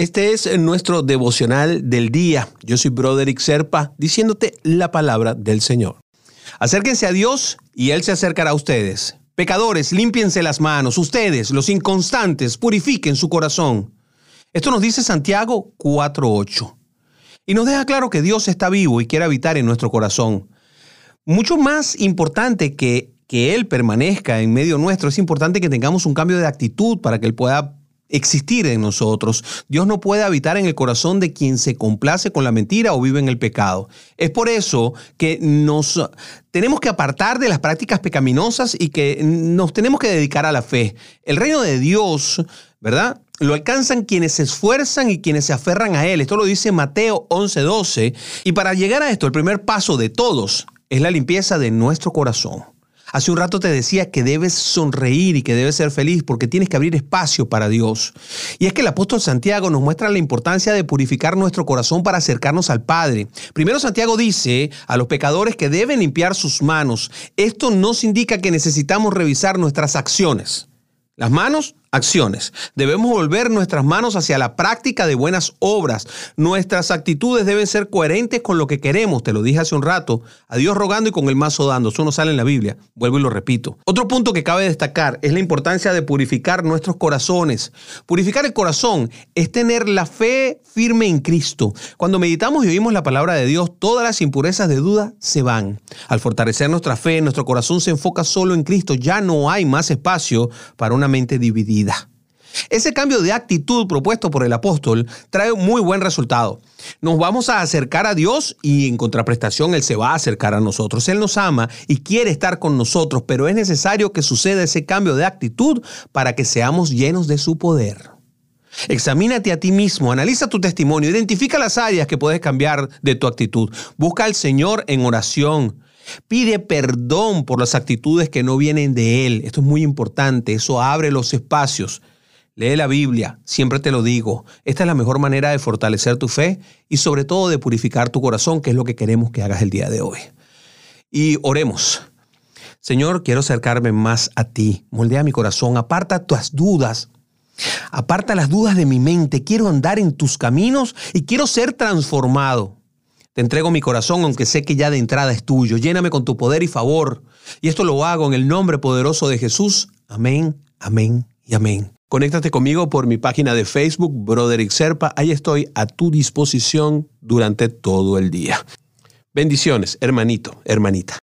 Este es nuestro devocional del día. Yo soy Broderick Serpa, diciéndote la palabra del Señor. Acérquense a Dios y Él se acercará a ustedes. Pecadores, límpiense las manos. Ustedes, los inconstantes, purifiquen su corazón. Esto nos dice Santiago 4.8. Y nos deja claro que Dios está vivo y quiere habitar en nuestro corazón. Mucho más importante que que Él permanezca en medio nuestro, es importante que tengamos un cambio de actitud para que Él pueda existir en nosotros. Dios no puede habitar en el corazón de quien se complace con la mentira o vive en el pecado. Es por eso que nos tenemos que apartar de las prácticas pecaminosas y que nos tenemos que dedicar a la fe. El reino de Dios, ¿verdad? Lo alcanzan quienes se esfuerzan y quienes se aferran a Él. Esto lo dice Mateo 11:12. Y para llegar a esto, el primer paso de todos es la limpieza de nuestro corazón. Hace un rato te decía que debes sonreír y que debes ser feliz porque tienes que abrir espacio para Dios. Y es que el apóstol Santiago nos muestra la importancia de purificar nuestro corazón para acercarnos al Padre. Primero Santiago dice a los pecadores que deben limpiar sus manos. Esto nos indica que necesitamos revisar nuestras acciones. Las manos acciones. Debemos volver nuestras manos hacia la práctica de buenas obras. Nuestras actitudes deben ser coherentes con lo que queremos. Te lo dije hace un rato. A Dios rogando y con el mazo dando. Eso no sale en la Biblia. Vuelvo y lo repito. Otro punto que cabe destacar es la importancia de purificar nuestros corazones. Purificar el corazón es tener la fe firme en Cristo. Cuando meditamos y oímos la palabra de Dios, todas las impurezas de duda se van. Al fortalecer nuestra fe, nuestro corazón se enfoca solo en Cristo. Ya no hay más espacio para una mente dividida. Ese cambio de actitud propuesto por el apóstol trae muy buen resultado. Nos vamos a acercar a Dios y en contraprestación Él se va a acercar a nosotros. Él nos ama y quiere estar con nosotros, pero es necesario que suceda ese cambio de actitud para que seamos llenos de su poder. Examínate a ti mismo, analiza tu testimonio, identifica las áreas que puedes cambiar de tu actitud. Busca al Señor en oración. Pide perdón por las actitudes que no vienen de Él. Esto es muy importante. Eso abre los espacios. Lee la Biblia, siempre te lo digo. Esta es la mejor manera de fortalecer tu fe y sobre todo de purificar tu corazón, que es lo que queremos que hagas el día de hoy. Y oremos. Señor, quiero acercarme más a ti. Moldea mi corazón, aparta tus dudas. Aparta las dudas de mi mente. Quiero andar en tus caminos y quiero ser transformado. Te entrego mi corazón, aunque sé que ya de entrada es tuyo. Lléname con tu poder y favor. Y esto lo hago en el nombre poderoso de Jesús. Amén, amén y amén. Conéctate conmigo por mi página de Facebook, Broderick Serpa. Ahí estoy a tu disposición durante todo el día. Bendiciones, hermanito, hermanita.